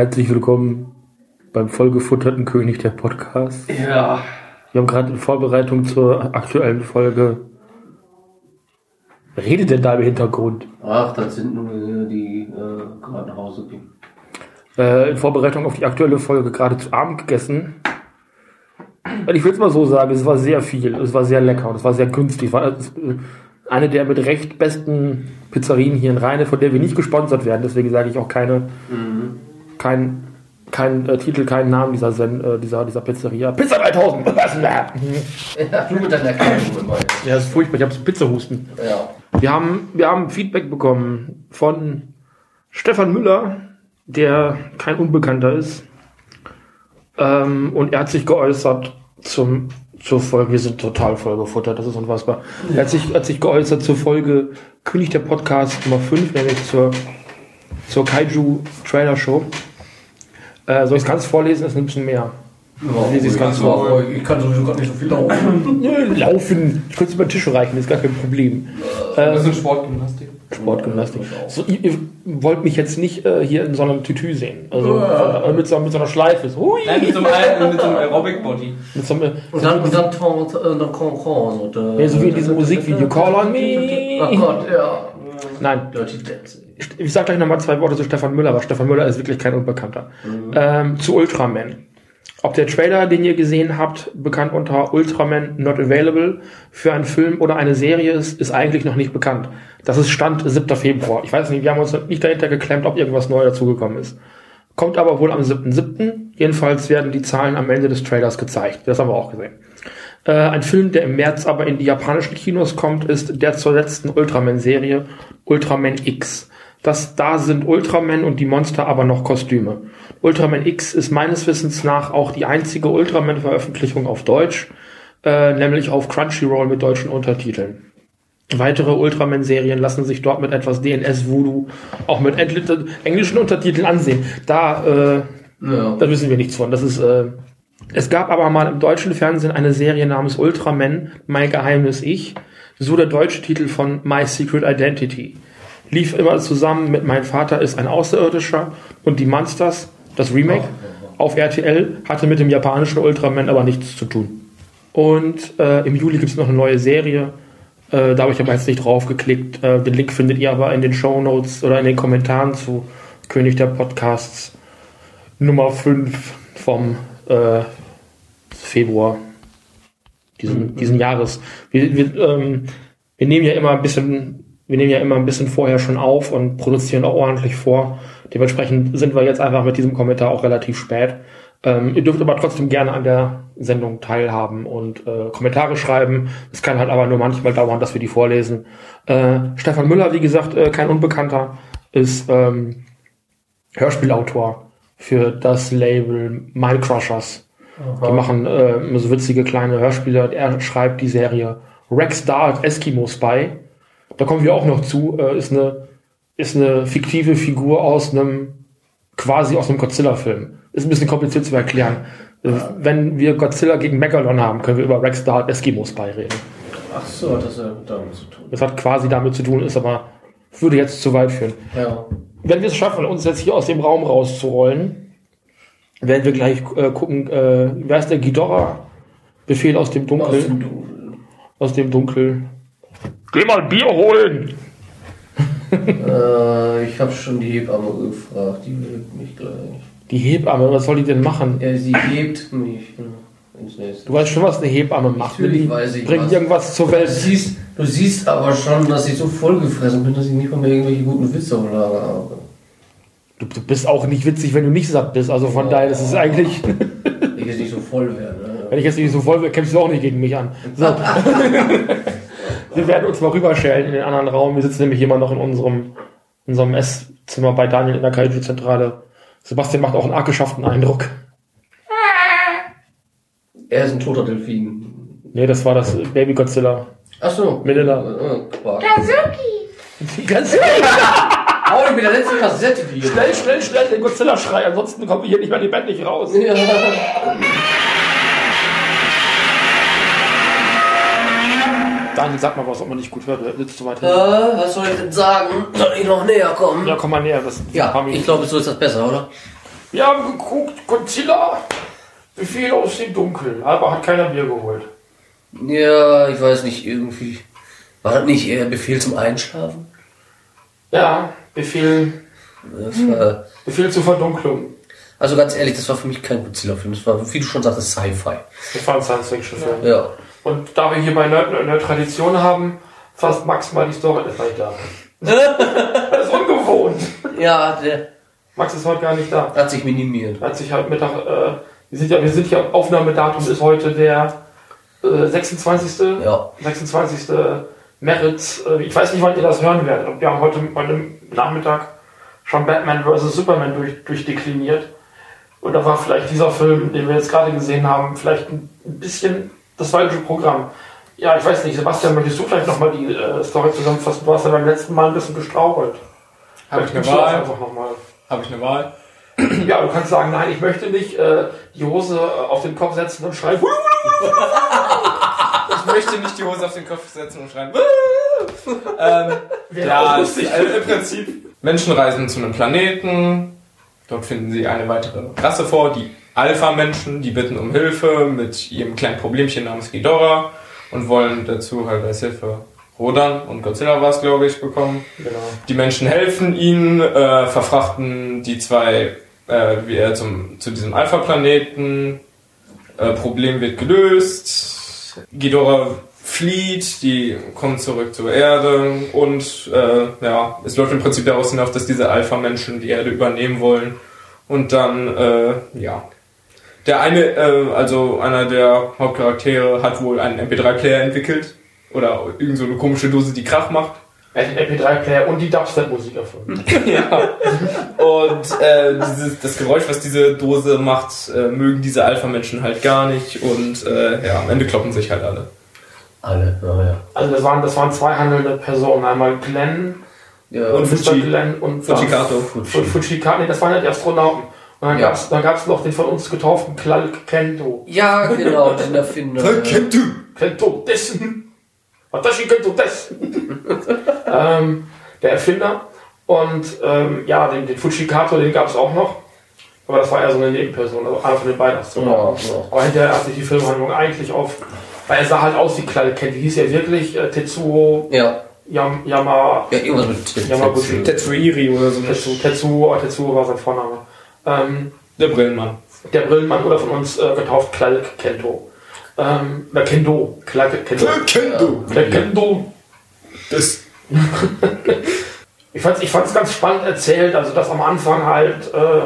Herzlich willkommen beim vollgefutterten König der Podcast. Ja. Wir haben gerade in Vorbereitung zur aktuellen Folge. Wer redet denn da im Hintergrund? Ach, das sind nur die äh, gerade nach Hause gehen. Äh, in Vorbereitung auf die aktuelle Folge gerade zu Abend gegessen. Und ich will es mal so sagen, es war sehr viel, es war sehr lecker und es war sehr günstig. War es, äh, eine der mit recht besten Pizzerien hier in Rheine, von der wir nicht gesponsert werden. Deswegen sage ich auch keine, kein, kein äh, Titel, keinen Namen dieser, Sen, äh, dieser, dieser Pizzeria. Pizza 3000! Was denn da? Ja, deiner Kleidung immer. Ja, das ist furchtbar. Ich habe so Pizzahusten. Ja. Wir haben, wir haben Feedback bekommen von Stefan Müller, der kein Unbekannter ist. Ähm, und er hat sich geäußert zum, zur Folge. Wir sind total vollgefuttert, das ist unfassbar. Er hat sich, hat sich geäußert zur Folge König der Podcast Nummer 5, nämlich zur, zur Kaiju Trailer Show. Äh, soll ich es ganz vorlesen? Das ist ein bisschen mehr. Ja, ich's ganz ich, vor. ich kann sowieso gerade nicht so viel laufen. Nö, Laufen. Ich könnte es über den Tisch reichen, ist gar kein Problem. Ein bisschen Sportgymnastik. Sportgymnastik. So, ihr, ihr wollt mich jetzt nicht äh, hier in so einem Tütü sehen. Also äh, mit, so, mit so einer Schleife. So, hui, Nein, mit so einem, mit so einem Aerobic-Body. mit so einem, Und dann, und dann, Ton- äh, äh, ja, so wie in diesem Musikvideo. Call on me. Oh Gott, ja. Nein, Dirty Dancing. Ich sag gleich nochmal zwei Worte zu Stefan Müller, aber Stefan Müller ist wirklich kein Unbekannter. Ähm, zu Ultraman. Ob der Trailer, den ihr gesehen habt, bekannt unter Ultraman Not Available, für einen Film oder eine Serie ist, ist eigentlich noch nicht bekannt. Das ist Stand 7. Februar. Ich weiß nicht, wir haben uns nicht dahinter geklemmt, ob irgendwas neu dazugekommen ist. Kommt aber wohl am 7.7. Jedenfalls werden die Zahlen am Ende des Trailers gezeigt. Das haben wir auch gesehen. Äh, ein Film, der im März aber in die japanischen Kinos kommt, ist der zur letzten Ultraman-Serie Ultraman X. Das, da sind Ultraman und die Monster aber noch Kostüme. Ultraman X ist meines Wissens nach auch die einzige Ultraman-Veröffentlichung auf Deutsch, äh, nämlich auf Crunchyroll mit deutschen Untertiteln. Weitere Ultraman-Serien lassen sich dort mit etwas DNS-Voodoo auch mit englischen Untertiteln ansehen. Da, äh, Ja. da wissen wir nichts von. Das ist, äh, es gab aber mal im deutschen Fernsehen eine Serie namens Ultraman, Mein geheimes Ich. So der deutsche Titel von My Secret Identity. Lief immer zusammen mit Mein Vater ist ein Außerirdischer und die Monsters, das Remake, auf RTL, hatte mit dem japanischen Ultraman aber nichts zu tun. Und äh, im Juli gibt es noch eine neue Serie. Äh, da habe ich aber jetzt nicht drauf geklickt. Äh, den Link findet ihr aber in den Show Notes oder in den Kommentaren zu König der Podcasts Nummer 5 vom äh, Februar diesen, diesen Jahres. Wir, wir, ähm, wir nehmen ja immer ein bisschen, wir nehmen ja immer ein bisschen vorher schon auf und produzieren auch ordentlich vor. Dementsprechend sind wir jetzt einfach mit diesem Kommentar auch relativ spät. Ähm, ihr dürft aber trotzdem gerne an der Sendung teilhaben und äh, Kommentare schreiben. Es kann halt aber nur manchmal dauern, dass wir die vorlesen. Äh, Stefan Müller, wie gesagt, äh, kein Unbekannter, ist ähm, Hörspielautor für das Label Mind Crushers. Die machen äh, so witzige kleine Hörspiele. Er schreibt die Serie Rex Dark Eskimo Spy. Da kommen wir auch noch zu. Äh, ist eine ist eine fiktive Figur aus einem quasi aus einem Godzilla-Film. Ist ein bisschen kompliziert zu erklären. Äh, Wenn wir Godzilla gegen Megalon haben, können wir über Rex Dark Eskimo Spy reden. Ach so, das hat damit zu tun. Das hat quasi damit zu tun, ist aber würde jetzt zu weit führen. Ja. Wenn wir es schaffen, uns jetzt hier aus dem Raum rauszurollen, werden wir gleich äh, gucken, äh, wer ist der Ghidorah? Befehl aus dem Dunkel. Aus dem Dunkeln. Aus dem Dunkel. Geh mal Bier holen! Äh, ich habe schon die Hebamme gefragt, die hebt mich gleich. Die Hebamme, was soll die denn machen? Ja, sie hebt mich genau, ins nächste. Du weißt schon, was eine Hebamme macht. ne? Natürlich die weiß ich bringt was. irgendwas zur Du Welt. siehst, du siehst aber schon, dass ich so vollgefressen bin, dass ich nicht mal mehr irgendwelche guten Witze auf Lager habe. Du, du bist auch nicht witzig, wenn du nicht satt bist. Also von Oh. daher, das ist eigentlich, Ich jetzt nicht so voll werde. Ne? wenn ich jetzt nicht so voll wäre, kämpfst du auch nicht gegen mich an. So. wir werden uns mal rüberschellen in den anderen Raum. Wir sitzen nämlich immer noch in unserem, in unserem Esszimmer bei Daniel in der Kaiju-Zentrale. Sebastian macht auch einen arg geschafften Eindruck. Er ist ein toter Delfin. Nee, das war das Baby Godzilla. Achso. Manila. Äh, Quark. Ganz Hau ich mit der letzten Kassette hier. schnell, schnell, schnell den Godzilla-Schrei, ansonsten kommen wir hier nicht mehr lebendig raus. Ja. Daniel, sag mal was, ob man nicht gut hört. Willst du weiter? Äh, was soll ich denn sagen? Soll ich noch näher kommen? Ja, komm mal näher. Das Ja, ich glaube, so ist das besser, oder? Wir haben geguckt, Godzilla, Befehl aus dem Dunkeln. Aber hat keiner Bier geholt. Ja, ich weiß nicht, irgendwie. War das nicht eher Befehl zum Einschlafen? Ja, Befehl, war, Befehl zur Verdunklung. also ganz ehrlich, das war für mich kein Godzilla-Film. Das war, wie du schon sagtest, Sci-Fi. Das war ein Science-Fiction-Film. Ja. Und da wir hier bei Nerd, Nerd Tradition haben, fasst Max mal die Story der vielleicht da. das ist ungewohnt. Ja, der Max ist heute gar nicht da. hat sich minimiert. Hat sich halt Mittag, äh, wir sind ja, wir sind ja, Aufnahmedatum ist heute der äh, 26. Ja. 26. März. Äh, ich weiß nicht, wann ihr das hören werdet. Und Wir haben heute, heute Nachmittag schon Batman vs. Superman durch, durchdekliniert. Und da war vielleicht dieser Film, den wir jetzt gerade gesehen haben, vielleicht ein bisschen das falsche Programm. Ja, ich weiß nicht, Sebastian, möchtest du vielleicht nochmal die äh, Story zusammenfassen? Du hast ja beim letzten Mal ein bisschen gestrauchelt. Habe ich eine Vielleicht Wahl? Einfach noch mal. Habe ich eine Wahl? Ja, du kannst sagen, nein, ich möchte nicht äh, die Hose äh, auf den Kopf setzen und schreien. Ich möchte nicht die Hose auf den Kopf setzen und schreien. ähm, ja, lustig. also im Prinzip. Menschen reisen zu einem Planeten. Dort finden sie eine weitere Rasse vor, die Alpha-Menschen. Die bitten um Hilfe mit ihrem kleinen Problemchen namens Ghidorah und wollen dazu halt als Hilfe Rodan und Godzilla war es, glaube ich, bekommen. Genau. Die Menschen helfen ihnen, äh, verfrachten die zwei äh, wieder zum, zu diesem Alpha-Planeten. Äh, Problem wird gelöst. Ghidorah flieht, die kommen zurück zur Erde und äh, ja, es läuft im Prinzip daraus hinauf, dass diese Alpha-Menschen die Erde übernehmen wollen. Und dann, äh, ja. Der eine, äh, also einer der Hauptcharaktere hat wohl einen MP3-Player entwickelt. Oder irgend so eine komische Dose, die Krach macht. Den MP3-Player und die Dubstep-Musik erfunden. Ja. Und äh, dieses, das Geräusch, was diese Dose macht, äh, mögen diese Alpha-Menschen halt gar nicht. Und äh, ja, am Ende kloppen sich halt alle. Alle, naja. Also das waren, das waren zwei handelnde Personen. Einmal Glenn Ja, Und Mr. Fuji. Glenn und Fujikato. Und Fujikato, nee, das waren ja die Astronauten. Und dann Ja. gab's dann gab's noch den von uns getauften Clark Kento. ja, genau, den Erfinder. Kennt du? Kento dessen. Watashi Kento dessen. ähm, der Erfinder. Und ähm, ja, den, den Fujikato, den gab's auch noch. Aber das war eher so eine Nebenperson, also einer von den beiden. Ja, ja. Aber hinterher hat sich die Filmhandlung eigentlich auf, weil er sah halt aus wie Clark Kent. Die hieß ja wirklich äh, Tetsuo Ja, Yam, Yama, ja, irgendwas mit Yamaguchi. Tetsuiri oder so. Tetsuo, Tetsuo, Tetsuo war sein Vorname. Ähm, Der Brillenmann. der Brillenmann wurde von uns äh, getauft, Clark Kento. Ähm, oder Kendo. Clark Kendo. Kennt du? Clark Kendo. Das. Ich fand's, ich fand's ganz spannend erzählt, also dass am Anfang halt äh,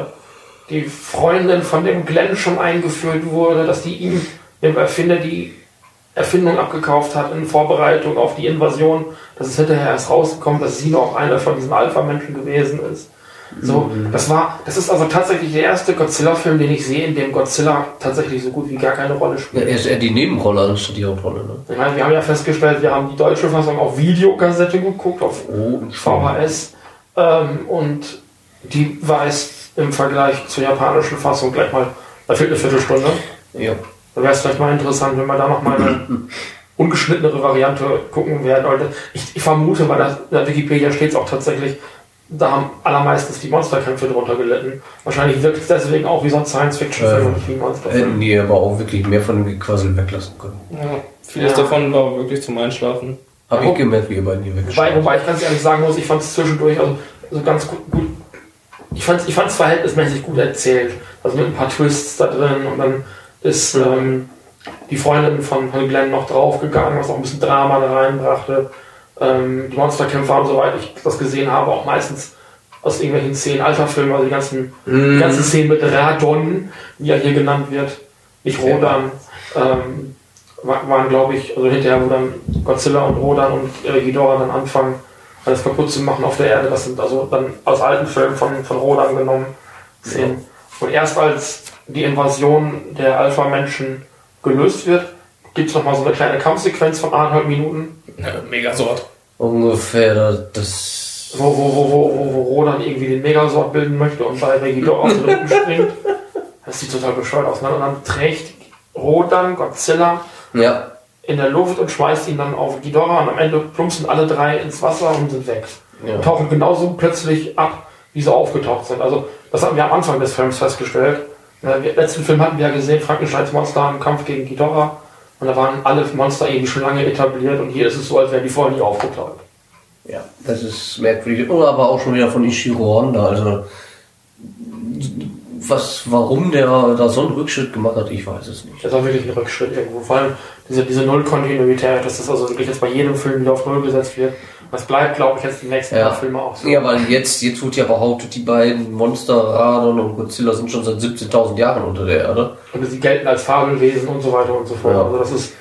die Freundin von dem Glenn schon eingeführt wurde, dass die ihm, dem Erfinder, die Erfindung abgekauft hat in Vorbereitung auf die Invasion, dass es hinterher erst rauskommt, dass sie noch einer von diesen Alpha-Menschen gewesen ist. So, das war, das ist also tatsächlich der erste Godzilla-Film, den ich sehe, in dem Godzilla tatsächlich so gut wie gar keine Rolle Ja, spielt. er ist eher die Nebenrolle anstatt die Hauptrolle, ne? Ich meine, wir haben ja festgestellt, wir haben die deutsche Fassung auf Videokassette geguckt, auf Oh, VHS. Ähm, und die weiß im Vergleich zur japanischen Fassung gleich mal, da fehlt eine Viertelstunde. Ja. Da wäre es vielleicht mal interessant, wenn wir da noch mal eine ungeschnittenere Variante gucken werden. Ich, ich vermute, weil das, in der Wikipedia steht es auch tatsächlich, da haben allermeistens die Monsterkämpfe drunter gelitten. Wahrscheinlich wirkt es deswegen auch wie so ein Science-Fiction-Film und nicht wie ein Monsterfilm. Hätten die aber auch wirklich mehr von dem Gequassel weglassen können. Ja, vieles Ja. davon war wirklich zum Einschlafen. Habe Ja. ich gemerkt, wie ihr beiden hier Wobei, weggeschaut wobei ich ganz ehrlich sagen muss, ich fand es zwischendurch also, also ganz gut, gut ich fand es ich fand's verhältnismäßig gut erzählt. Also mit ein paar Twists da drin und dann ist ähm, die Freundin von, von Glenn noch draufgegangen, was auch ein bisschen Drama da reinbrachte. Ähm, die Monsterkämpfe haben, soweit ich das gesehen habe, auch meistens aus irgendwelchen Szenen alter Filme, also die ganzen, die ganzen Szenen mit Radon, wie er hier genannt wird, nicht Rodan, ähm, wa- waren, glaube ich, also hinterher, wo dann Godzilla und Rodan und äh, Ghidorah dann anfangen, alles kaputt zu machen auf der Erde. Das sind also dann aus alten Filmen von, von Rodan genommen Szenen. Und erst als die Invasion der Alpha-Menschen gelöst wird, gibt es nochmal so eine kleine Kampfsequenz von anderthalb Minuten, Ja, Megasort. Ungefähr da- das. wo, wo, wo, wo, wo, wo Rodan irgendwie den Megasort bilden möchte und bei Ghidorah aus dem Rücken springt. Das sieht total bescheuert aus. ne? Und dann trägt Rodan Godzilla Ja. in der Luft und schmeißt ihn dann auf Ghidorah und am Ende plumpsen alle drei ins Wasser und sind weg. Ja. Und tauchen genauso plötzlich ab wie sie aufgetaucht sind. Also, das hatten wir am Anfang des Films festgestellt. Wir- letzten Film hatten wir ja gesehen, Frankensteins Monster im Kampf gegen Ghidorah. Und da waren alle Monster irgendwie schon lange etabliert und hier ist es so, als wären die vorher nie aufgetaucht. Ja, das ist merkwürdig. Und aber auch schon wieder von Ishiro Honda. Also, was, warum der da so einen Rückschritt gemacht hat, ich weiß es nicht. Das war wirklich ein Rückschritt irgendwo. Vor allem diese, diese Null-Kontinuität, dass das also wirklich jetzt bei jedem Film wieder auf Null gesetzt wird. Das bleibt, glaube ich, jetzt die nächsten Ja. paar Filme auch so. Ja, weil jetzt, jetzt wird ja behauptet, die beiden Monster, Radon und Godzilla sind schon seit 17.000 Jahren unter der Erde. Und sie gelten als Fabelwesen und so weiter und so fort. Ja. Also das ist,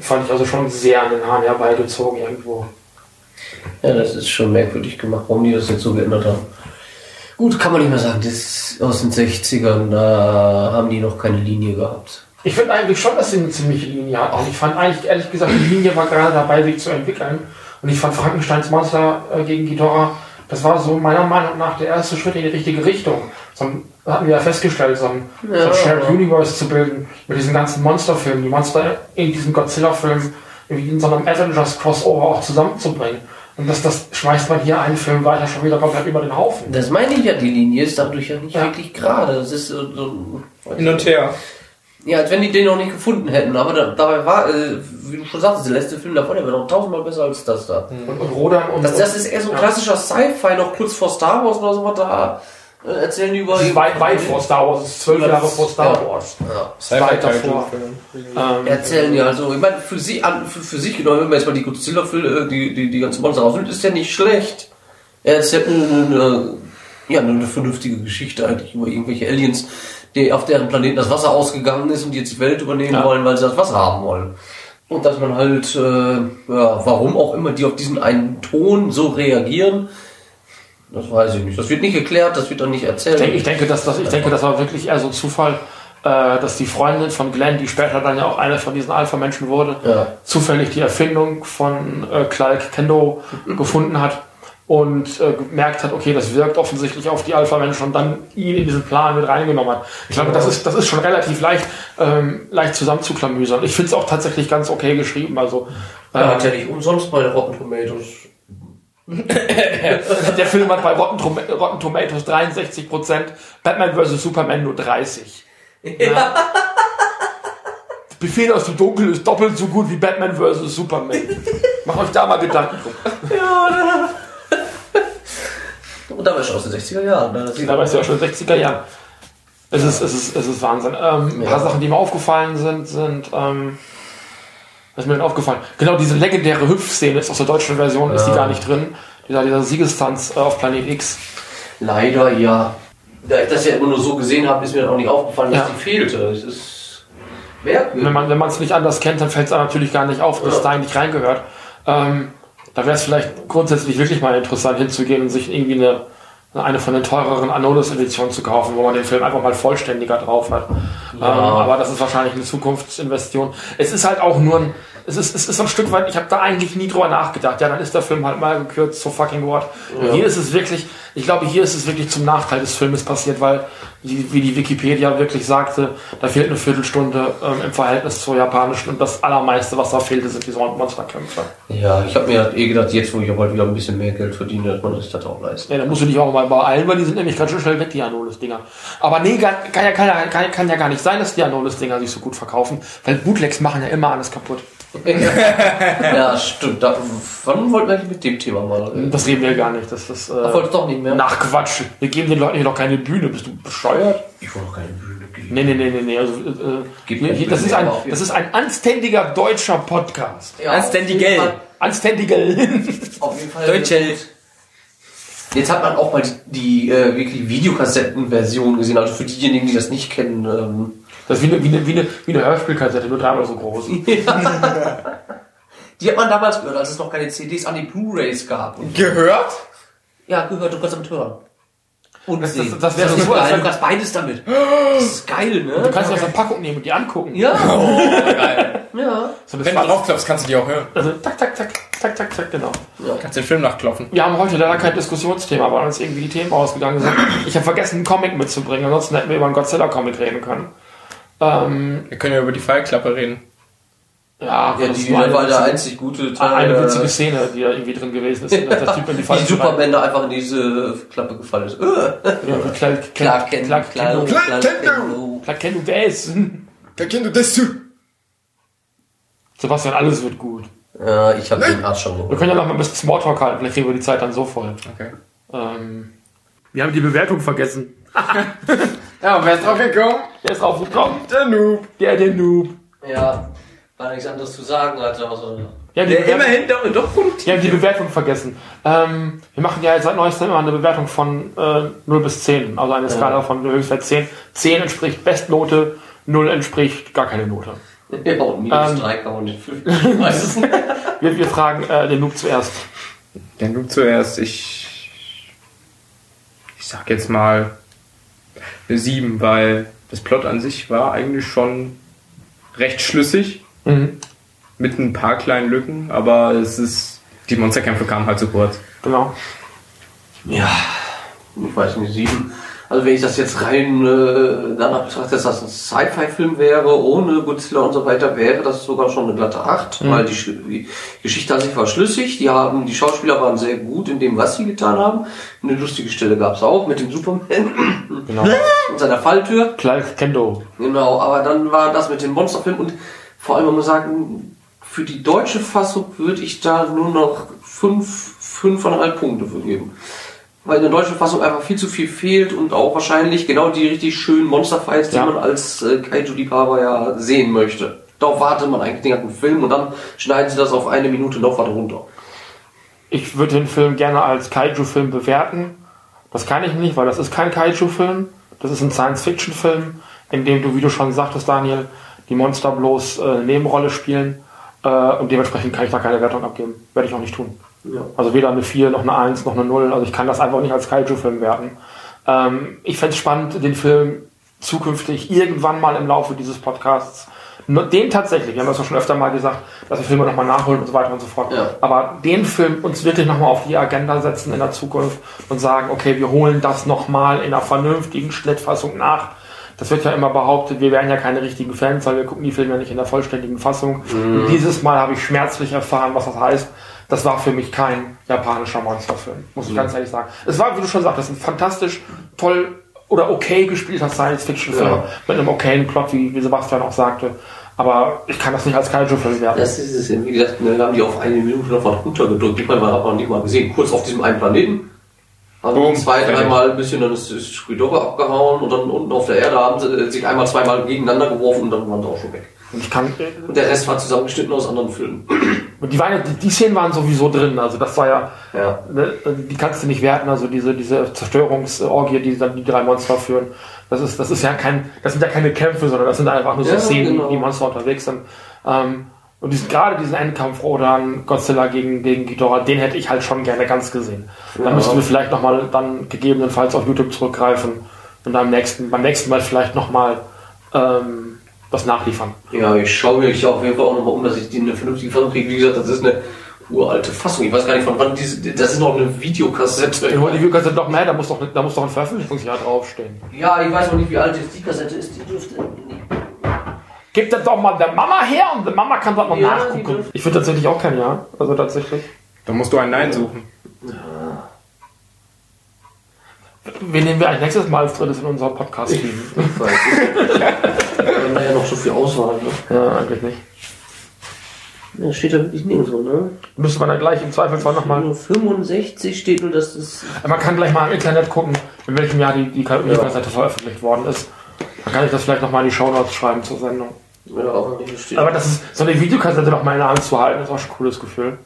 fand ich also schon sehr an den Haaren herbeigezogen irgendwo. Ja, das ist schon merkwürdig gemacht, warum die das jetzt so geändert haben. Gut, kann man nicht mehr sagen, das ist aus den 60ern, da haben die noch keine Linie gehabt. Ich finde eigentlich schon, dass sie eine ziemliche Linie hat. Und ich fand eigentlich, ehrlich gesagt, die Linie war gerade dabei, sich zu entwickeln. Und ich fand Frankensteins Monster äh, gegen Ghidorah, das war so meiner Meinung nach der erste Schritt in die richtige Richtung. So, ein- hatten wir ja festgestellt, so ein, so Ja, ein Shared ja. Universe zu bilden mit diesen ganzen Monsterfilmen, die Monster in diesem Godzilla-Film irgendwie in so einem Avengers-Crossover auch zusammenzubringen. Und das, das schmeißt man hier einen Film weiter schon wieder komplett über den Haufen. Das meine ich ja, die Linie ist dadurch ja nicht Ja. wirklich gerade. Das ist so, so Hin und her. Ja, als wenn die den noch nicht gefunden hätten. Aber da, dabei war, äh, wie du schon sagst, der letzte Film davon, der war noch tausendmal besser als das da. Und, und Rodern und, Das, das ist eher so ein Ja. klassischer Sci-Fi, noch kurz vor Star Wars oder sowas. Da äh, erzählen die über. Das ist weit, weit vor Star Wars, das ist zwölf Ja, Jahre vor Star ja. Wars. Ja. Weit davor. Ähm, Erzählen die also, ich meine, für, sie, an, für, für sich genommen, wenn man jetzt mal die Godzilla-Filme, die, die, die ganzen Monster rausnimmt, ist ja nicht schlecht. Er erzählt eine, eine, ja, eine vernünftige Geschichte eigentlich über irgendwelche Aliens, die auf deren Planeten das Wasser ausgegangen ist und die jetzt die Welt übernehmen Ja. wollen, weil sie das Wasser haben wollen. Und dass man halt, äh, ja, warum auch immer die auf diesen einen Ton so reagieren, das weiß ich nicht. Das wird nicht erklärt, das wird auch nicht erzählt. Ich denke, ich denke, dass das, ich denke, das war wirklich eher so Zufall, äh, dass die Freundin von Glenn, die später dann ja auch eine von diesen Alpha-Menschen wurde, Ja. zufällig die Erfindung von äh, Clark Kendo gefunden hat und äh, gemerkt hat, okay, das wirkt offensichtlich auf die Alpha-Menschen und dann ihn in diesen Plan mit reingenommen hat. Ich glaube, das ist, das ist schon relativ leicht, ähm, leicht zusammenzuklamüsern. Ich finde es auch tatsächlich ganz okay geschrieben. Also äh, Er hat ja nicht umsonst bei Rotten Tomatoes. der Film hat bei Rotten, Tom Rotten Tomatoes 63%, Batman vs. Superman nur 30. Ja. Befehl aus dem Dunkel ist doppelt so gut wie Batman vs. Superman. Macht euch da mal Gedanken drum. Und da war schon aus den 60er Jahren. Ne? Das Da war es ja auch schon in den 60er Jahren. Es ist, es ist, es ist Wahnsinn. Ähm, Ein paar Sachen, die mir aufgefallen sind, sind, ähm, was ist mir denn aufgefallen? Genau, diese legendäre Hüpfszene ist aus der deutschen Version, ist die Ja. gar nicht drin. Dieser, dieser Siegestanz äh, auf Planet X. Leider ja. Da ich das ja immer nur so gesehen habe, ist mir auch nicht aufgefallen, dass Ja. die fehlte. Es ist Wenn merkwürdig. man wenn man es nicht anders kennt, dann fällt es natürlich gar nicht auf, dass Ja. es da eigentlich reingehört. Ähm, da wäre es vielleicht grundsätzlich wirklich mal interessant hinzugehen und sich irgendwie eine, eine von den teureren Anolis-Editionen zu kaufen, wo man den Film einfach mal vollständiger drauf hat. Ähm, aber das ist wahrscheinlich eine Zukunftsinvestition. Es ist halt auch nur ein, es ist, es ist so ein Stück weit, ich habe da eigentlich nie drüber nachgedacht. Ja, dann ist der Film halt mal gekürzt, so fucking what. Und Hier ist es wirklich, ich glaube, hier ist es wirklich zum Nachteil des Filmes passiert, weil, wie, die Wikipedia wirklich sagte, da fehlt eine Viertelstunde ähm, im Verhältnis zur japanischen und das allermeiste, was da fehlte, sind diese Monsterkämpfe. Ja, ich habe mir halt eh gedacht, jetzt wo ich aber wieder ein bisschen mehr Geld verdiene, dass man sich das auch leisten. Ja, da musst du dich auch mal beeilen, weil die sind nämlich ganz schön schnell weg, die Anolis-Dinger. Aber nee, kann, kann, ja, kann, ja, kann, kann ja gar nicht sein, dass die Anolis-Dinger sich so gut verkaufen, weil Bootlegs machen ja immer alles kaputt. Ja, stimmt. Da, wann wollten wir eigentlich mit dem Thema mal reden? Das reden wir gar nicht. Das ist Ach, äh, wollte doch nicht mehr. nach Quatsch. Wir geben den Leuten hier noch keine Bühne. Bist du bescheuert? Ich wollte noch keine Bühne geben. Nee, nee, nee, nee, nee. Also, äh, keine hier, das, ist ein, das ist ein anständiger deutscher Podcast. Ja, Anständige. auf jeden Fall- Anständiger. Auf jeden Fall. Deutsche. Jetzt hat man auch mal die, die äh, wirklich Videokassettenversion gesehen. Also für diejenigen, die das nicht kennen. Ähm, Das ist wie eine, wie eine, wie eine, wie eine Hörspielkassette, nur dreimal so groß. die hat man damals gehört, als es noch keine CDs an die Blu-Rays gab. Und Gehört? ja, gehört, du kannst damit hören. Und Das- sehen. das- das so, als geil, wenn- du kannst beides damit. Das ist geil, ne? Du kannst sie aus der Packung nehmen und die angucken. ja, Geil. ja. So Wenn du draufklappst, kannst du die auch hören. Also, tak, tak, tak, tak, tak, tak, genau. Kannst den Film nachklopfen. Wir haben heute leider kein Diskussionsthema, weil uns irgendwie die Themen ausgegangen sind. Ich habe vergessen, einen Comic mitzubringen, ansonsten hätten wir über einen Godzilla-Comic reden können. Ähm, Wir können ja über die Fallklappe reden. Ja, Ja, die war der witzige- einzig gute Teil. eine äh, witzige Szene, die da irgendwie drin gewesen ist, dass der Typ in die Wie falsche Superman da einfach in diese Klappe gefallen ist. Ja, Clark, Clark. Clark. Clark Clark. Clark wer? Da kennt du das zu. Sebastian, alles wird gut. Ja, ich habe den Arzt schon Wir können ja noch mal ein bisschen Smalltalk halten, vielleicht kriegen wir die Zeit dann so voll. Okay. Ähm, wir haben die Bewertung vergessen. Ja, wer ist drauf gekommen? Der ist draufgekommen. Der Noob. Der, der Noob. Ja, weil nichts anderes zu sagen hatte. Also, Ja, die Der immerhin doch, doch produktiv. Wir haben die Bewertung vergessen. Ähm, wir machen ja seit neuestem immer eine Bewertung von äh, 0 bis 10. Also eine Skala von Höchstwert 10. 10 entspricht Bestnote, 0 entspricht gar keine Note. ja, und minus Ähm. 3 kann man nicht fünf. Ich weiß es nicht. Wir, wir fragen äh, den Noob zuerst. Der Noob zuerst. Ich. Ich sag jetzt mal eine 7, weil das Plot an sich war eigentlich schon recht schlüssig. Mhm. Mit ein paar kleinen Lücken, aber es ist. Die Monsterkämpfe kamen halt zu kurz. Genau. Ja, ich weiß nicht, sieben. Also wenn ich das jetzt rein äh, danach betrachte, dass das ein Sci-Fi-Film wäre, ohne Godzilla und so weiter, wäre das sogar schon eine glatte 8, weil die, die Geschichte an sich war schlüssig, die haben, die Schauspieler waren sehr gut in dem, was sie getan haben. Eine lustige Stelle gab es auch mit dem Superman genau. und seiner Falltür. Clark Kendo. Genau, aber dann war das mit dem Monsterfilm und vor allem, man muss sagen, für die deutsche Fassung würde ich da nur noch fünf, fünfeinhalb Punkte für geben. Weil in der deutschen Fassung einfach viel zu viel fehlt und auch wahrscheinlich genau die richtig schönen Monsterfights, die Ja. man als äh, Kaiju-Liebhaber ja sehen möchte. Darauf wartet man eigentlich den ganzen Film und dann schneiden sie das auf eine Minute noch weiter runter. Ich würde den Film gerne als Kaiju-Film bewerten. Das kann ich nicht, weil das ist kein Kaiju-Film. Das ist ein Science-Fiction-Film, in dem du, wie du schon sagtest, Daniel, die Monster bloß äh, eine Nebenrolle spielen. Äh, und dementsprechend kann ich da keine Wertung abgeben. Werde ich auch nicht tun. Ja. Also weder eine 4 noch eine 1 noch eine 0. Also ich kann das einfach nicht als Kaiju-Film werten. Ähm, ich fände es spannend, den Film zukünftig irgendwann mal im Laufe dieses Podcasts, den tatsächlich, wir haben das ja schon öfter mal gesagt, dass wir Filme nochmal nachholen und so weiter und so fort. Ja. Aber den Film uns wirklich nochmal auf die Agenda setzen in der Zukunft und sagen, okay, wir holen das nochmal in einer vernünftigen Schnittfassung nach. Das wird ja immer behauptet, wir wären ja keine richtigen Fans, weil wir gucken die Filme ja nicht in der vollständigen Fassung. Und dieses Mal habe ich schmerzlich erfahren, was das heißt. Das war für mich kein japanischer Monsterfilm, muss ich ganz ehrlich sagen. Es war, wie du schon sagtest, ein fantastisch, toll oder okay gespielter Science-Fiction-Film Ja. mit einem okayen Plot, wie, wie Sebastian auch sagte. Aber ich kann das nicht als Kaiju-Film werten. Das ist es, wie gesagt, wir haben die auf eine Minute noch was runtergedrückt. Die haben wir aber nicht mal gesehen. Kurz auf diesem einen Planeten. Haben Boom, zwei, dreimal ein bisschen, dann ist, ist Squidoro abgehauen und dann unten auf der Erde haben sie äh, sich einmal, zweimal gegeneinander geworfen und dann waren sie auch schon weg. Und ich kann, Und der Rest war zusammengeschnitten aus anderen Filmen. und die, waren, die, die Szenen waren sowieso drin, also das war ja, Ja. ne, die kannst du nicht werten, also diese, diese Zerstörungsorgie, die dann die drei Monster führen. Das ist, das ist ja kein, das sind ja keine Kämpfe, sondern das sind einfach nur so Ja, Szenen, genau. die Monster unterwegs sind. Ähm, und diesen, gerade diesen Endkampf oder Godzilla gegen, gegen Ghidorah, den hätte ich halt schon gerne ganz gesehen. Da Ja. müssten wir vielleicht nochmal dann gegebenenfalls auf YouTube zurückgreifen und dann beim nächsten, beim nächsten Mal vielleicht nochmal ähm, was nachliefern. Ja, ich schaue mich auf jeden Fall auch nochmal um, dass ich die eine vernünftige Fassung kriege. Wie gesagt, das ist eine uralte Fassung. Ich weiß gar nicht von wann diese, das ist noch eine Videokassette. Die Videokassette doch mehr, da muss doch, da muss doch ein Veröffentlichungsjahr draufstehen. Ja, ich weiß noch nicht, wie alt die Kassette ist. Die dürfte. Gib das doch mal der Mama her und die Mama kann das noch Ja, die nachgucken. Ich finde tatsächlich auch kein Ja. Also tatsächlich. Da musst du ein Nein suchen. Wen nehmen wir eigentlich nächstes Mal als drittes in unserem Podcast-Team? Ich weiß nicht. Wir haben da ja noch so viel Auswahl. Ne? Ja, eigentlich nicht. Ja, steht da wirklich nirgendwo, ne? Müsste man dann gleich im Zweifelsfall nochmal. Nur 65 steht nur, dass das. Man kann gleich mal im Internet gucken, in welchem Jahr die, die Videokassette veröffentlicht worden ist. Dann kann ich das vielleicht nochmal in die Shownotes schreiben zur Sendung. Ja, auch. Aber das ist, so eine Videokassette noch mal in der Hand zu halten, ist auch schon ein cooles Gefühl.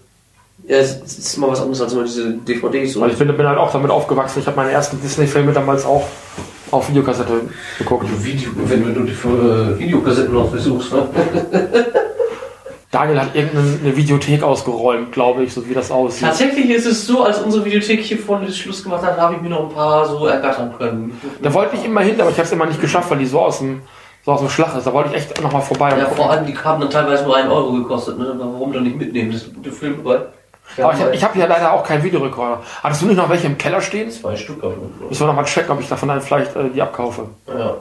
ja, es ist mal was anderes als immer diese DVDs. Weil ich bin, bin halt auch damit aufgewachsen. Ich habe meine ersten Disney-Filme damals auch auf Videokassette geguckt. Video, wenn du die äh, Videokassetten noch besuchst, ne? Daniel hat irgendeine Videothek ausgeräumt, glaube ich, so wie das aussieht. Tatsächlich ist es so, als unsere Videothek hier vorne Schluss gemacht hat, habe ich mir noch ein paar so ergattern können. Da wollte ich immer hin, aber ich habe es immer nicht geschafft, weil die so aus dem, so aus dem Schlag ist. Da wollte ich echt nochmal vorbei. Ja, vor allem, die haben dann teilweise nur einen Euro gekostet, ne? Warum dann nicht mitnehmen? Das ist ein guter Film dabei. aber ich, ich habe ja leider auch keinen Videorekorder. Hattest du nicht noch welche im Keller stehen? zwei Stück auf Müssen wir nochmal checken, ob ich davon dann vielleicht äh, die abkaufe. Ja.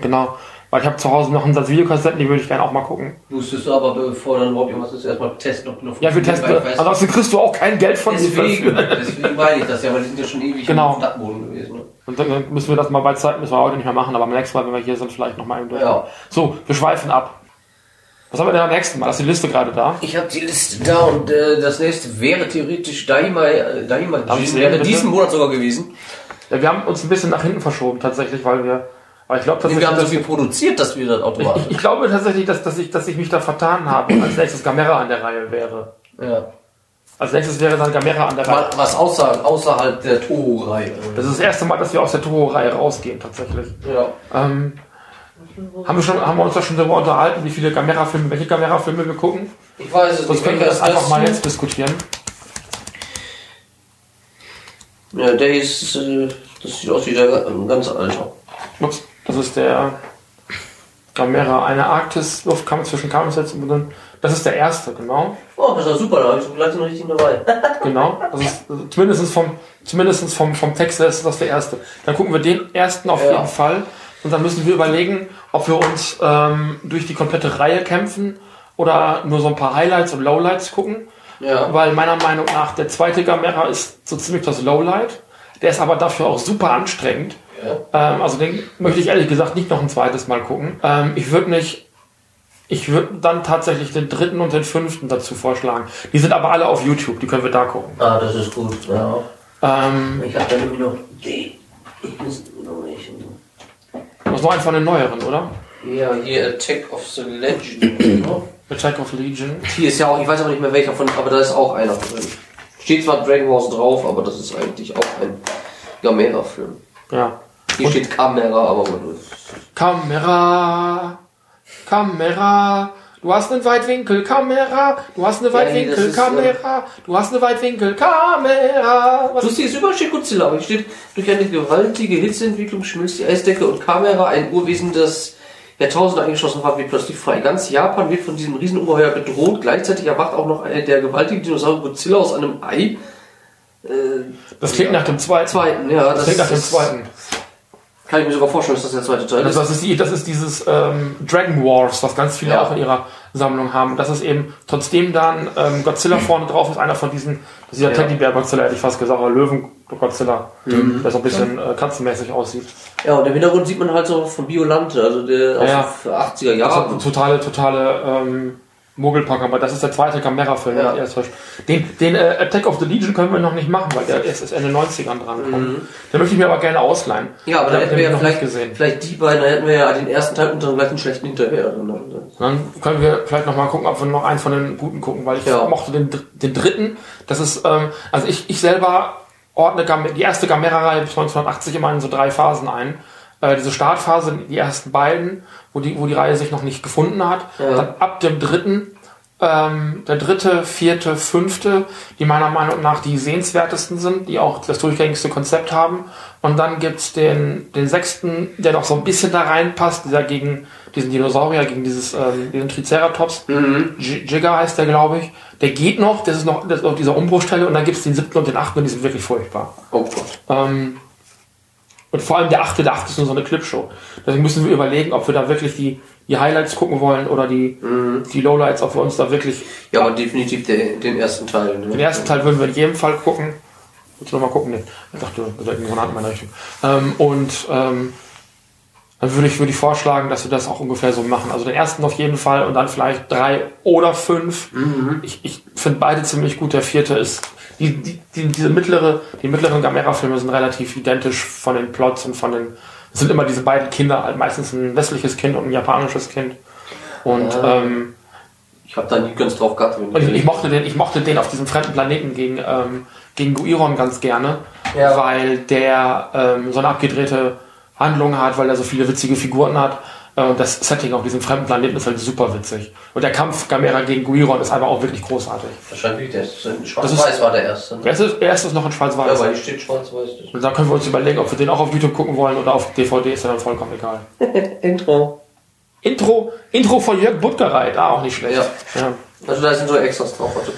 Genau. Weil ich habe zu Hause noch einen Satz Videokassetten, die würde ich gerne auch mal gucken. Musstest du aber, bevor dann überhaupt irgendwas ist, erstmal testen, ob du noch Ja, wir testen. Weil Ansonsten kriegst du auch kein Geld von Deswegen, deswegen meine ich das ja, weil die sind ja schon ewig Genau. im Stadtboden gewesen. Und dann müssen wir das mal bei Zeit, müssen wir heute nicht mehr machen, aber beim nächsten Mal, wenn wir hier sind, vielleicht nochmal durch. Ja. So, wir schweifen ab. Was haben wir denn am nächsten Mal? Ist die Liste gerade da? Ich habe die Liste da und äh, das nächste wäre theoretisch Daima, äh, Daima Jin, wäre bitte? diesen Monat sogar gewesen. Ja, wir haben uns ein bisschen nach hinten verschoben, tatsächlich, weil wir, aber ich glaube Nee, tatsächlich, wir haben so viel produziert, dass wir das automatisch. ich, ich glaube tatsächlich, dass, dass ich, dass ich mich da vertan habe als nächstes Gamera an der Reihe wäre. ja. Als nächstes wäre dann Gamera an der Reihe. Mal was außer, außerhalb der Toho-Reihe. Das ist das erste Mal, dass wir aus der Toho-Reihe rausgehen, tatsächlich. Ja. Ähm, haben wir schon, haben wir uns da schon darüber unterhalten, wie viele Gamera-Filme, welche Gamera-Filme wir gucken? Ich weiß es Sonst nicht. können wir das einfach mal jetzt diskutieren. Ja, der ist, äh, das sieht aus wie der ein ganz alter. Ups, das ist der Gamera, eine Arktis-Luftkampf zwischen dann. Das ist der erste, genau. Oh, das ist ja super, da habe ich so gleich noch richtig dabei. Genau. Das ist also zumindest vom, zumindest vom, vom Text her ist das der erste. Dann gucken wir den ersten auf Ja. jeden Fall. Und dann müssen wir überlegen, ob wir uns ähm, durch die komplette Reihe kämpfen oder nur so ein paar Highlights und Lowlights gucken. Ja. Weil meiner Meinung nach der zweite Gamera ist so ziemlich das Lowlight. Der ist aber dafür auch super anstrengend. Ja. Ähm, also den möchte ich ehrlich gesagt nicht noch ein zweites Mal gucken. Ähm, ich würde nicht. Ich würde dann tatsächlich den dritten und den fünften dazu vorschlagen. Die sind aber alle auf YouTube, die können wir da gucken. Ah, das ist gut. Ja. Ähm, Ich habe da nämlich noch die. Ich muss noch nicht. das ist noch ein von den neueren, oder? Ja, hier Attack of the Legend. Attack of Legion. Hier ist ja auch, ich weiß aber nicht mehr welcher von, aber da ist auch einer drin. Steht zwar Dragon Wars drauf, aber das ist eigentlich auch ein Gamera-Film. Ja. Hier steht Kamera, aber gut. Kamera. Kamera. Du hast einen Weitwinkel, Kamera. Du hast eine Ja, nee, Weitwinkel, das ist, äh, Kamera. Du hast eine Weitwinkel, Kamera. Was Lustig ist überall steht Godzilla, aber hier steht, durch eine gewaltige Hitzeentwicklung schmilzt die Eisdecke und Kamera, ein Urwesen, das Jahrtausende eingeschlossen war, wird plötzlich frei. Ganz Japan wird von diesem Riesenungeheuer bedroht. Gleichzeitig erwacht auch noch eine, der gewaltige Dinosaurier Godzilla aus einem Ei. Äh, Das klingt nach dem zweiten. zweiten, ja. Das klingt nach dem zweiten. Kann ich mir sogar vorstellen, dass das der zweite Teil Also ist. das ist, die, das ist dieses ähm, Dragon Wars, was ganz viele Ja. auch in ihrer Sammlung haben. Das ist eben, trotzdem dann ähm, Godzilla vorne drauf ist, einer von diesen, das ist ja Ja. Teddybär-Godzilla, hätte ich fast gesagt, oder Löwen-Godzilla, der so ein bisschen äh, katzenmäßig aussieht. Ja, und im Hintergrund sieht man halt so von Biolante, also der Ja, aus den 80er Das Jahren. ist totale, totale ähm, Mogelpack, aber das ist der zweite Gamera-Film, Ja. erst. Den, den äh, Attack of the Legion können wir noch nicht machen, weil der erst ist Ende 90ern dran kommt. Den möchte ich mir aber gerne ausleihen. Mhm. Ja, aber da hätten wir ja noch nicht vielleicht, gesehen. vielleicht die beiden, da hätten wir ja den ersten Teil und dann gleich einen schlechten hinterher. Dann können wir vielleicht noch mal gucken, ob wir noch einen von den guten gucken, weil ich Ja. mochte den, den dritten. Das ist, ähm, also ich, ich selber ordne die erste Gamera-Reihe bis 1980 immer in so drei Phasen ein. Äh, diese Startphase, die ersten beiden, wo die, wo die Reihe sich noch nicht gefunden hat. Ja. Dann ab dem dritten, ähm, der dritte, vierte, fünfte, die meiner Meinung nach die sehenswertesten sind, die auch das durchgängigste Konzept haben. Und dann gibt's den, den sechsten, der noch so ein bisschen da reinpasst, dieser gegen diesen Dinosaurier, gegen dieses, ähm, diesen Triceratops. J- Jigger heißt der, glaube ich. Der geht noch, das ist noch, das ist auf dieser Umbruchstelle. Und dann gibt's den siebten und den achten und die sind wirklich furchtbar. Oh Gott. Ähm, und vor allem der achte, der achte ist nur so eine Clipshow. Deswegen müssen wir überlegen, ob wir da wirklich die, die Highlights gucken wollen oder die, die Lowlights, ob wir uns da wirklich. Ja, aber definitiv der, den ersten Teil. Ne? Den ersten Teil würden wir in jedem Fall gucken. Willst du noch mal gucken? Nee. Ich dachte, das ist irgendwo in meine Richtung. Ähm, und ähm, dann würde ich, würde ich vorschlagen, dass wir das auch ungefähr so machen. Also den ersten auf jeden Fall und dann vielleicht drei oder fünf. Ich, ich finde beide ziemlich gut. Der vierte ist. Die, die, die, diese mittlere, die mittleren Gamera-Filme sind relativ identisch von den Plots und von den. Es sind immer diese beiden Kinder, meistens ein westliches Kind und ein japanisches Kind. Und ähm, Ich habe da nie ganz drauf geachtet. und ich, ich, mochte den, ich mochte den auf diesem fremden Planeten gegen, ähm, gegen Guiron ganz gerne, Ja. weil der ähm, so eine abgedrehte Handlung hat, weil er so viele witzige Figuren hat. Äh, Und das Setting auf diesem fremden Planeten ist halt super witzig. Und der Kampf Gamera gegen Guiron ist einfach auch wirklich großartig. Wahrscheinlich der ist in Das Schwarz-Weiß war der erste. Ne? Der erste, ist noch in Ja, Schwarz-Weiß. weil hier steht Schwarz-Weiß. und da können wir uns überlegen, ob wir den auch auf YouTube gucken wollen oder auf DVD, ist ja dann vollkommen egal. Intro. Intro, Intro von Jörg Buttgereit, ah, auch nicht schlecht. Ja. Ja. Also da sind so Extras drauf. Also.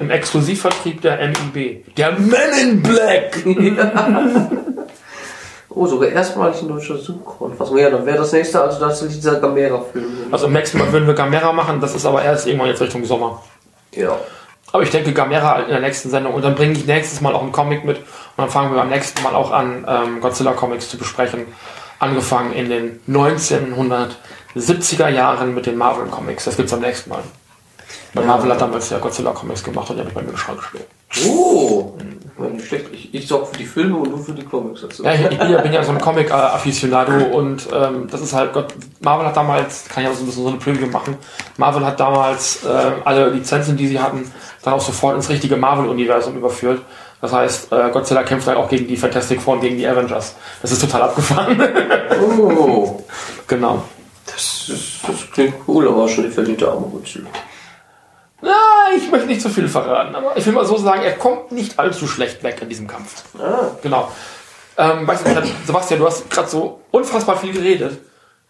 Im Exklusivvertrieb der MIB. Der Men in Black! Oh, sogar erstmalig in deutscher Synchron. Was mehr, dann wäre das nächste also tatsächlich dieser Gamera-Film. Also im nächsten Mal würden wir Gamera machen, das ist aber erst irgendwann jetzt Richtung Sommer. Ja. Aber ich denke Gamera in der nächsten Sendung und dann bringe ich nächstes Mal auch einen Comic mit und dann fangen wir beim nächsten Mal auch an, ähm, Godzilla Comics zu besprechen. Angefangen in den 1970er Jahren mit den Marvel Comics. Das gibt's am nächsten Mal. Weil Ja. Marvel hat damals ja Godzilla Comics gemacht und die habe ich bei mir im Schrank gespielt. Oh! Schlecht. Ich, ich sorge für die Filme und du für die Comics. dazu. Ja, ich, ich bin ja, bin ja so ein Comic-Afficionado und ähm, das ist halt, Gott, Marvel hat damals, kann ich auch so ein bisschen so eine Preview machen, Marvel hat damals äh, alle Lizenzen, die sie hatten, dann auch sofort ins richtige Marvel-Universum überführt. Das heißt, äh, Godzilla kämpft halt auch gegen die Fantastic Four und gegen die Avengers. Das ist total abgefahren. Oh! genau. Das, ist, das klingt cool, aber schon die verdiente arme Godzilla. Ich möchte nicht zu viel verraten, aber ich will mal so sagen, er kommt nicht allzu schlecht weg in diesem Kampf. Ah. Genau. Ähm, weißt du, Sebastian, du hast gerade so unfassbar viel geredet.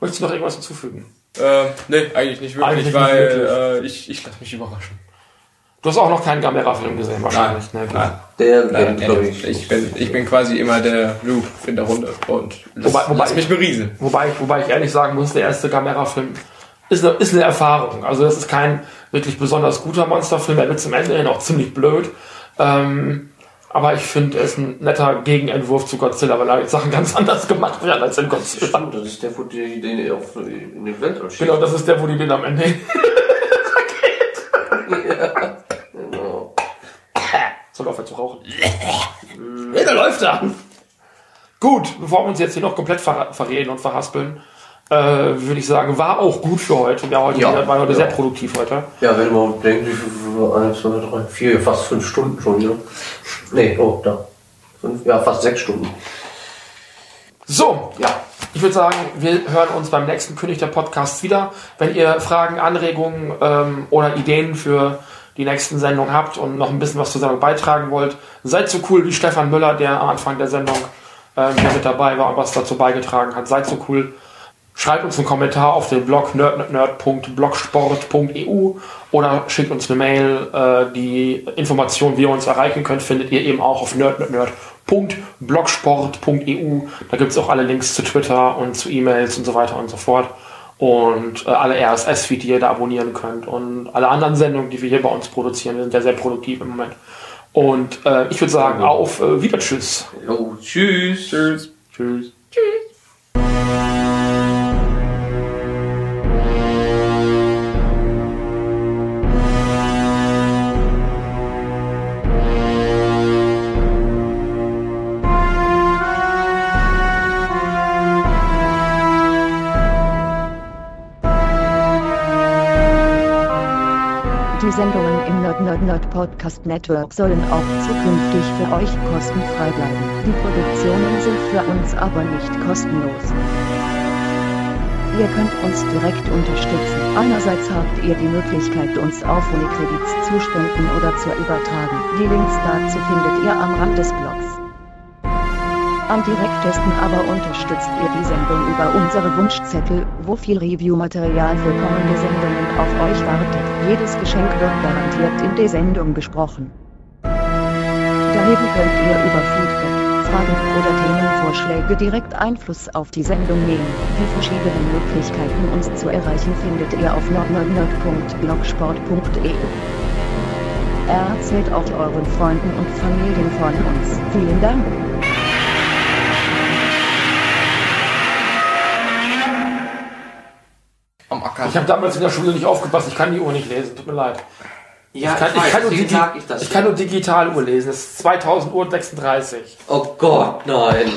Möchtest du noch irgendwas hinzufügen? Äh, nee, eigentlich nicht wirklich, Eigentlich nicht weil wirklich. Äh, ich, ich lasse mich überraschen. Du hast auch noch keinen Gamera-Film gesehen, wahrscheinlich. Ne? nein. Der Nein, glaube ich. ich, bin, ich bin quasi immer der Noob in der Runde und lass, Wobei- wobei- lass mich berieseln. Wobei, ich- wobei ich ehrlich sagen muss, der erste Gamera-Film ist eine, ist eine Erfahrung. Also das ist kein wirklich besonders guter Monsterfilm. Er wird zum Ende hin auch ziemlich blöd. Ähm, aber ich finde, er ist ein netter Gegenentwurf zu Godzilla, weil er Sachen ganz anders gemacht werden als in Godzilla. Stimmt, das ist der, wo die den auf, in den Weltall schießt. Genau, das ist der, wo die den am Ende Genau. Soll aufhören zu rauchen. Ja, da läuft er. Gut, bevor wir uns jetzt hier noch komplett ver verreden und verhaspeln, äh, würde ich sagen, war auch gut für heute. Wir heute Ja. wieder, waren heute Ja. sehr produktiv heute. Ja, wenn man denkt, viel, eins, zwei, drei, vier, fast fünf Stunden schon, ja. Nee, oh, da. Fünf, ja, fast sechs Stunden. So, Ja. ich würde sagen, wir hören uns beim nächsten König der Podcasts wieder. Wenn ihr Fragen, Anregungen ähm, oder Ideen für die nächsten Sendungen habt und noch ein bisschen was zur Sendung beitragen wollt, seid so cool wie Stefan Müller, der am Anfang der Sendung ähm, der mit dabei war und was dazu beigetragen hat. Seid so cool. Schreibt uns einen Kommentar auf den Blog nerd.blogsport.eu oder schickt uns eine Mail. Äh, die Informationen, wie ihr uns erreichen könnt, findet ihr eben auch auf nerd.blogsport.eu. Da gibt es auch alle Links zu Twitter und zu E-Mails und so weiter und so fort. Und äh, alle RSS-Feed, die ihr da abonnieren könnt. Und alle anderen Sendungen, die wir hier bei uns produzieren, wir sind ja sehr produktiv im Moment. Und äh, ich würde sagen, auf äh, wieder Tschüss. Jo, tschüss. Tschüss. Tschüss. Die Nerd Podcast Network sollen auch zukünftig für euch kostenfrei bleiben. Die Produktionen sind für uns aber nicht kostenlos. Ihr könnt uns direkt unterstützen. Einerseits habt ihr die Möglichkeit, uns auf Unikredits zu spenden oder zu übertragen. Die Links dazu findet ihr am Rand des Blogs. Am direktesten aber unterstützt ihr die Sendung über unsere Wunschzettel, wo viel Review-Material für kommende Sendungen auf euch wartet. Jedes Geschenk wird garantiert in der Sendung besprochen. Daneben könnt ihr über Feedback, Fragen oder Themenvorschläge direkt Einfluss auf die Sendung nehmen. Die verschiedenen Möglichkeiten uns zu erreichen findet ihr auf nordnordnerd.blogsport.eu. Erzählt auch euren Freunden und Familien von uns. Vielen Dank. Ich habe damals in der Schule nicht aufgepasst, ich kann die Uhr nicht lesen, tut mir leid. Ja, ich, kann, weiß, ich, kann nur digi ich das. ich kann nur Digitaluhr lesen, es ist 2000 Uhr 36. Oh Gott, nein.